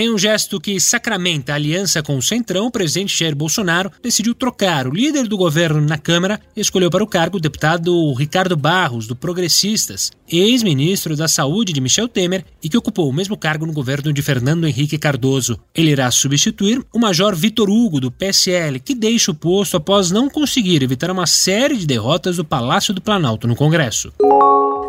Em um gesto que sacramenta a aliança com o Centrão, o presidente Jair Bolsonaro decidiu trocar o líder do governo na Câmara e escolheu para o cargo o deputado Ricardo Barros, do Progressistas, ex-ministro da Saúde de Michel Temer e que ocupou o mesmo cargo no governo de Fernando Henrique Cardoso. Ele irá substituir o major Vitor Hugo, do PSL, que deixa o posto após não conseguir evitar uma série de derrotas do Palácio do Planalto no Congresso.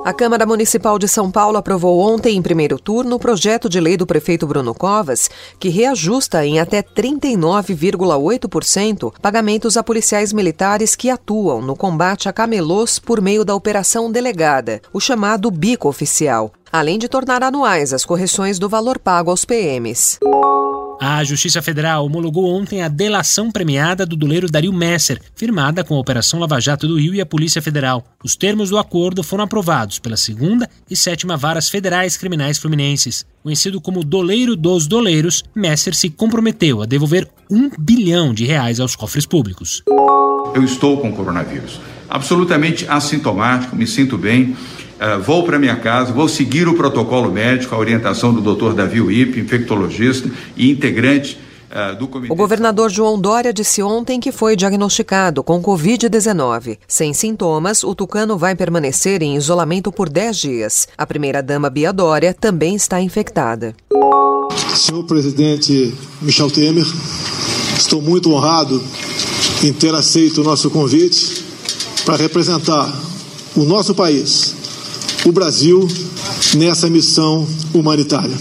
A Câmara Municipal de São Paulo aprovou ontem, em primeiro turno, o projeto de lei do prefeito Bruno Covas, que reajusta em até 39,8% pagamentos a policiais militares que atuam no combate a camelôs por meio da Operação Delegada, o chamado bico oficial, além de tornar anuais as correções do valor pago aos PMs. A Justiça Federal homologou ontem a delação premiada do doleiro Dario Messer, firmada com a Operação Lava Jato do Rio e a Polícia Federal. Os termos do acordo foram aprovados pela segunda e sétima varas federais criminais fluminenses. Conhecido como doleiro dos doleiros, Messer se comprometeu a devolver um bilhão de reais aos cofres públicos. Eu estou com coronavírus, absolutamente assintomático, me sinto bem. Uh, vou para minha casa, vou seguir o protocolo médico, a orientação do Dr. Davi Uip, infectologista e integrante uh, do comitê. O governador João Dória disse ontem que foi diagnosticado com Covid-19. Sem sintomas, o tucano vai permanecer em isolamento por 10 dias. A primeira-dama Bia Dória também está infectada. Senhor presidente Michel Temer, estou muito honrado em ter aceito o nosso convite para representar o nosso país o Brasil nessa missão humanitária.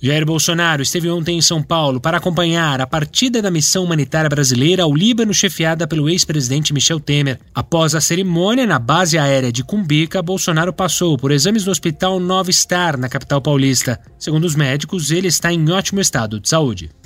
Jair Bolsonaro esteve ontem em São Paulo para acompanhar a partida da missão humanitária brasileira ao Líbano, chefiada pelo ex-presidente Michel Temer. Após a cerimônia na base aérea de Cumbica, Bolsonaro passou por exames no Hospital Nova Star, na capital paulista. Segundo os médicos, ele está em ótimo estado de saúde.